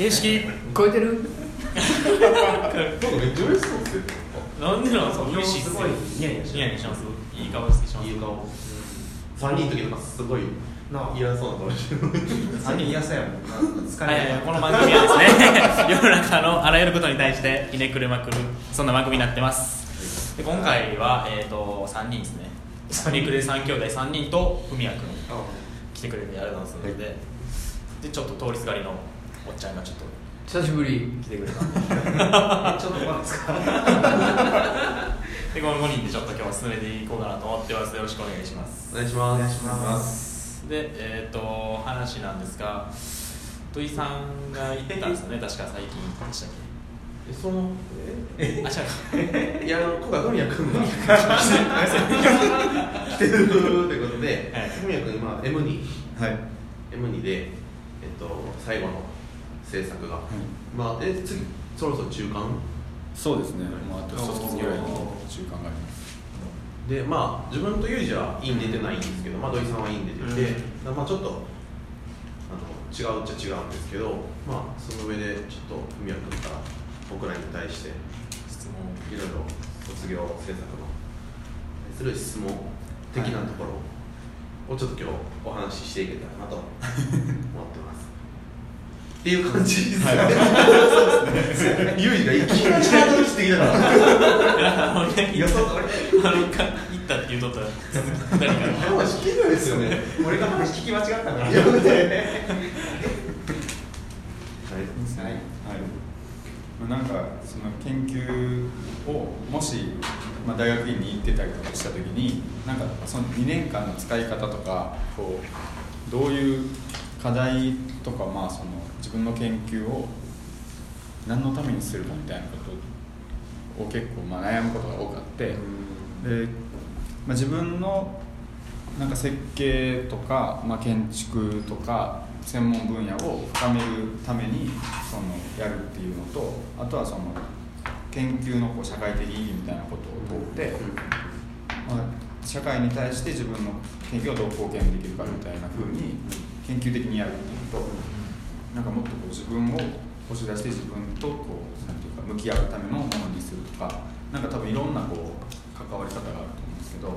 形式。超えてる？なんかめっちゃ嬉しそうですよなんでなすか？今嬉しいっすごいニヤニヤしてニヤニヤしますいい顔してします。いい顔。3人の時とかすごいなあ嫌そうな顔してる。3人嫌そうやもんな疲れこの番組はですね世の中のあらゆることに対してひねくれまくるそんな番組になってます。で今回は、えー、と3人ですね。ひねくれ3兄弟3人と文也君来てくれてありがとうございます。ので、でちょっと通りすがりのおっちゃんがちょっと。久しぶり来てくれた。んであちょっとまですかでこの5人でちょっと今日は進めていこうかなと思ってます。よろしくお願いします。お願いします。お願いしますでえっ、と話なんですが土井さんが言ったんですよね。確か最近。でしたっえそのけあ違ういやあの今回文也君が 来てるということではい。文也君今 M2 はい。M2 で、えっと、最後の制作が、まあえ次そろそろ中間？そうですね、もうあと一月ぐらいに中間があります。でまあ自分とユージは院出てないんですけど、まあ、土井さんは院出てて、まあ、ちょっとあの違うっちゃ違うんですけど、まあ、その上でちょっと文也君から僕らに対して質問いろいろ卒業制作の対する質問的なところをちょっと今日お話ししていけたらなと思ってます。っていう感じですね。ユージがいきなりハードルしてきたから。あのね予想と俺あのか行ったって言うとったら続き2人から話聞けな。いですよね。俺が話聞き間違ったから。はい。はい。まあなんかその研究をもしまあ大学院に行ってたりとかした時に、なんかその2年間の使い。方とかこうどうい。う課題とかまあその自分の研究を何のためにするかみたいなことを結構まあ悩むことが多くあって。で、まあ、自分のなんか設計とか、まあ、建築とか専門分野を深めるためにそのやるっていうのとあとはその研究のこう社会的意義みたいなことを問って、まあ、社会に対して自分の研究をどう貢献できるかみたいな風に研究的にやるっていうのとなんかもっとこう自分を押し出して自分とこうなんていうか向き合うためのものにするとかなんか多分いろんなこう関わり方があると思うんですけど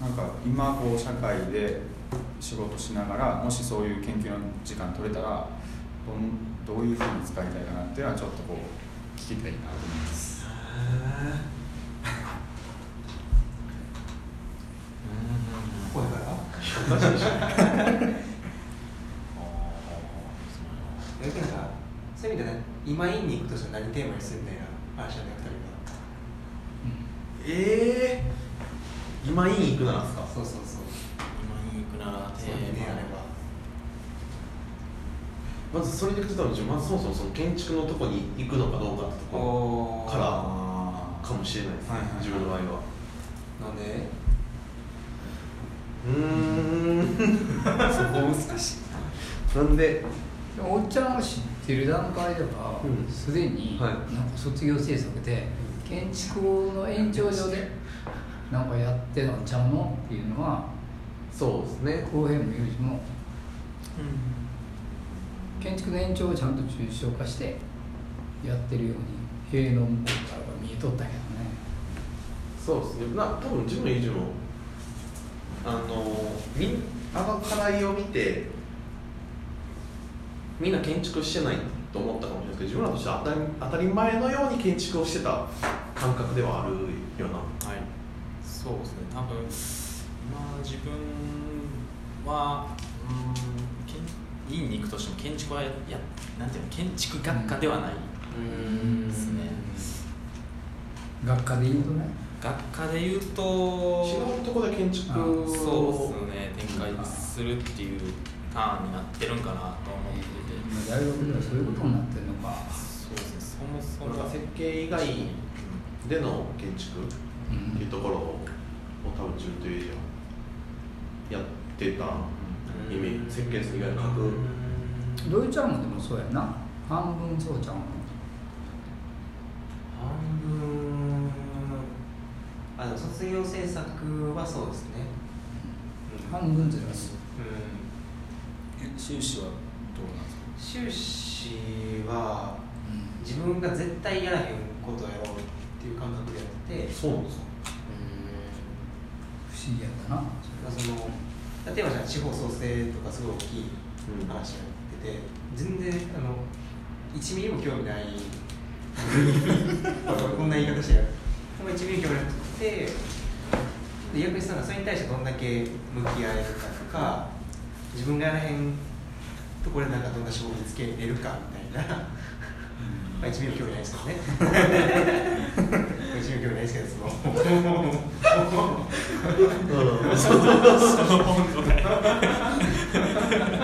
なんか今こう社会で仕事しながらもしそういう研究の時間取れたらどんどういうふうに使いたいかなっていうのはちょっとこう聞きたいなと思います。これ から えなんかそういう今院に行くとしたら何テーマにするみたいな話じゃなくてええ今院行くならですか？そうそうそう今に行くならテそういうねあれーばまずそれで言ってたのまずそもそもその建築のとこに行くのかどうかってとこおからあかもしれないですね、はいはいはい自分の場合は。なんで？うーん。そこ難しいなんで？おっちゃんが知ってる段階ではうんすで、にはいなんか卒業制作で建築の延長上でなんかやってたんちゃうのっていうのはそうですね。浩平もユージも建築の延長をちゃんと抽象化してやってるように塀の向こうからは見えとったけどねそうですね。な、多分自分の友人も。あの、みん、あの課題を見て。みんな建築してないと思ったかもしれないですけど、自分らとしては当たり、当たり前のように建築をしてた感覚ではあるような。はい。そうですね。多分まあ自分はうん建院に行くとしても建築はややなんていうの建築学科ではない。ですね。学科で言うとね。学科で言うと違うところで建築。そうですね。展開するっていうターンになってるんかなと思って大学ではそういうことになってるのか。そうですねそもそも設計以外での建築うんっていうところを多分自分という以上やってたイメージ設計図以外の書くドイちゃんもでもそうやな。半分そうちゃうの。半分あでも卒業制作はそうですね。半分ずらす。うえ修士はどうなんですか？修士は自分が絶対やらへんことをやろうっていう感覚でやっててそうなんですか不思議やったな。まあその例えばじゃあ地方創生とかすごい大きい話やってて、全然あの1ミリも興味ない。こんな言い方してる。ほんま1ミリ興味なくてで逆にそれに対してどんだけ向き合えるかとか自分がやらへんところでなんかどんな勝負つけれるかみたいな。まあ1ミリも興味ないですけどね1ミリも興味ないですけどそのその本当ね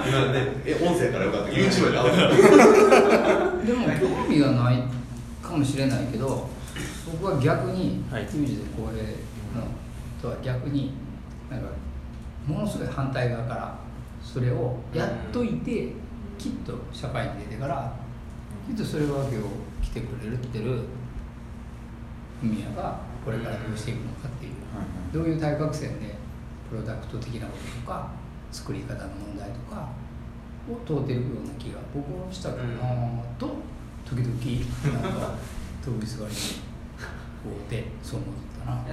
今ねえ音声やからよかった YouTube でアウトでも興味がないかもしれないけど僕は逆にはいミュージで公平のとは逆になん。かものすごい反対側からそれをやっといてきっと社会に出てからきっとそれは今日来てくれるってるフミヤがこれからどうしていくのかっていうどういう対角線でプロダクト的なこととか作り方の問題とかを問うてるような気が僕はしたかなと時々なんか 通りすがりにこうでそう思ったな。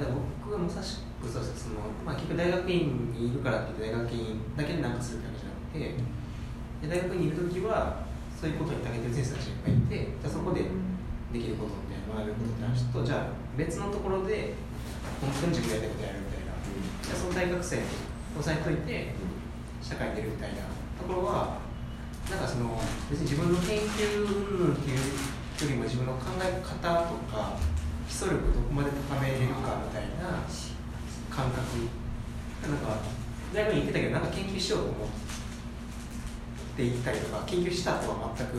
僕がまさしくそうですその、まあ、結局大学院にいるからって大学院だけで何かするってわけじゃなくてで大学にいる時はそういうことに長けてる先生たちがいっぱいいてじゃあそこでできることみたいな学べることって話とじゃあ別のところで本当に自分がやりたいことやるみたいな。じゃあその大学生押さえといて社会に出るみたいなところはなんかその別に自分の研究っていうよりも自分の考え方とか基礎力どこまで高めれるかみたいな感覚なんか大学に行ってたけどなんか研究しようと思って行ったりとか研究したとは全く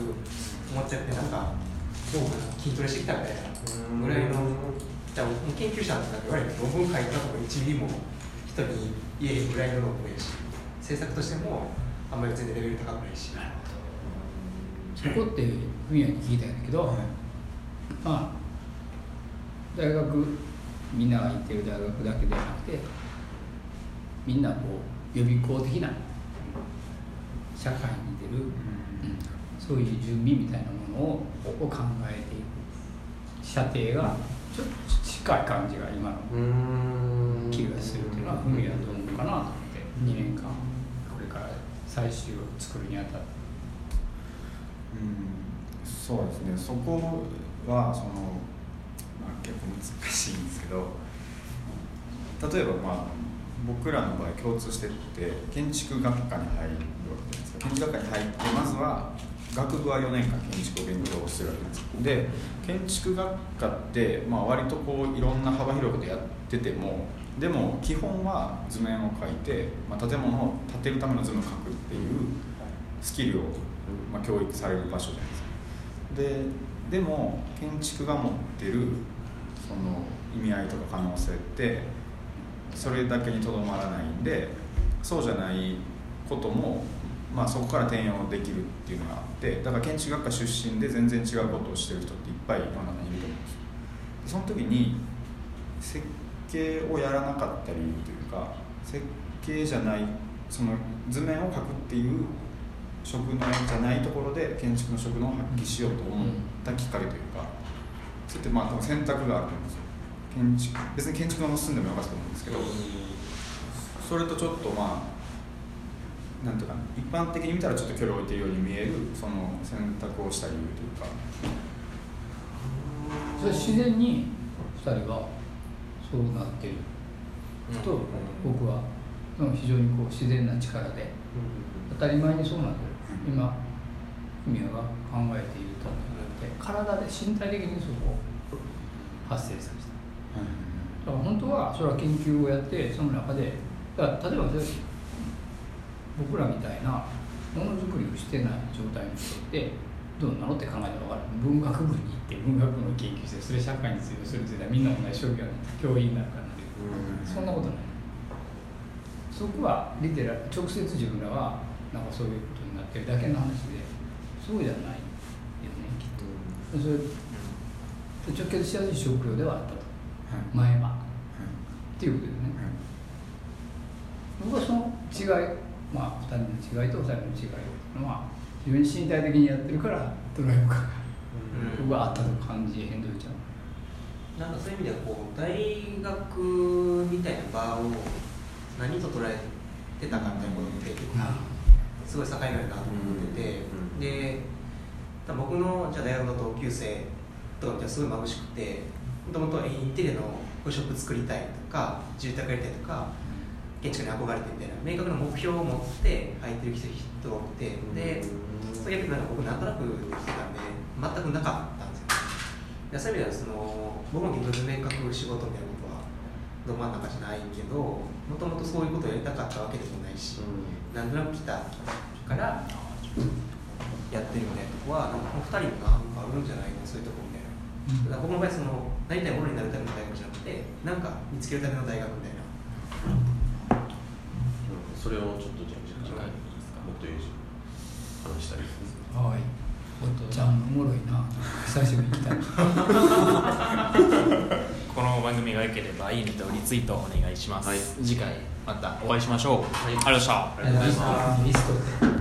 思っちゃってなんかそうかな筋トレしてきたみたいなぐらいのじゃあ研究者なんて言われて論文書いたとか1ミリも人に言えへんぐらいの論文やし制作としてもあんまり全然レベル高くないしそこってフミヤに聞いたんだけど、まあ大学みんなが行ってる大学だけではなくてみんなこう予備校的な社会に出る、うん。そういう準備みたいなものをを考えていく射程がちょっと近い感じが今のうん気がするっていうのはフミヤはどう思うかなと思って2年間これから最終を作るにあたって。うん。そうですね。そこはその、まあ、結構難しいんですけど例えばまあ僕らの場合共通してって建築学科に入るわけじゃないですか。建築学科に入ってまずは学部は4年間建築を勉強するわけですで建築学科って、まあ、割とこういろんな幅広くでやっててもでも基本は図面を描いて、まあ、建物を建てるための図面を描くっていうスキルを、まあ、教育される場所じゃないですか。ででも建築が持ってるその意味合いとか可能性ってそれだけにとどまらないんでそうじゃないことも、まあ、そこから転用できるっていうのがあってだから建築学科出身で全然違うことをしてる人っていっぱい世の中にいると思うんですよ。でその時に設計をやらなかった理由というか設計じゃないその図面を描くっていう職能じゃないところで建築の職能を発揮しようと思ったきっかけというかそれってまあ多分選択があると思うんですよ。建築。別に建築の住んでもよかったと思うんですけどそれとちょっとまあなんていうかな一般的に見たらちょっと距離を置いているように見えるその選択をした理由というか。それ自然に2人はそうなってる。と僕はうん非常にこう自然な力で当たり前にそうなってる。今フミヤが考えているとって体で身体的にそこを発生させた。だから本当はそれは研究をやってその中でだから例えば僕らみたいなものづくりをしてない状態の人ってどうなのって考えたら分かる。文学部に行って文学の研究してそれ社会に通用するってみんな同じ職業になって教員になるからなるそんなことない。そこはリテラ直接自分らはなんかそういうことになってるだけの話でそうじゃないそれ直結しやすい職業ではあったと。前はっていうことですね。僕はその違いまあ2人の違いと2人の違いっていうのは非常に身体的にやってるからドライブ感がうん。僕はあったと感じへんどいちゃう。なんかそういう意味ではこう大学みたいな場を何と捉えてたかみたいなことって結構すごい境目あるなと思ってて、うん。で僕のじゃあ大学の同級生とかすごい眩しくてもともとインテリアのこういうショップ作りたいとか住宅やりたいとか建築に憧れてみたいな明確な目標を持って入ってる人が多くてでそれ逆になんか僕なんとなくしてたんで全くなかったんですよ。でそういう意味ではその僕も結局明確仕事みたいなことはど真ん中じゃないけどもともとそういうことをやりたかったわけでもないし、なんとなく来たからやってるみたいなとこはなんかこの2人もなんかあるんじゃないの？そういうとこみたいな、だから僕の場合そのなりたいものになるための大学じゃなくてなんか見つけるための大学みたいな。それをちょっとじゃあ次回もっと話したりはい。おっちゃんおもろいな。久しぶりに来た。この番組が良ければいいねとリツイートお願いします、はい。次回またお会いしましょう、ありがとうございました。ありがとうございます。リストで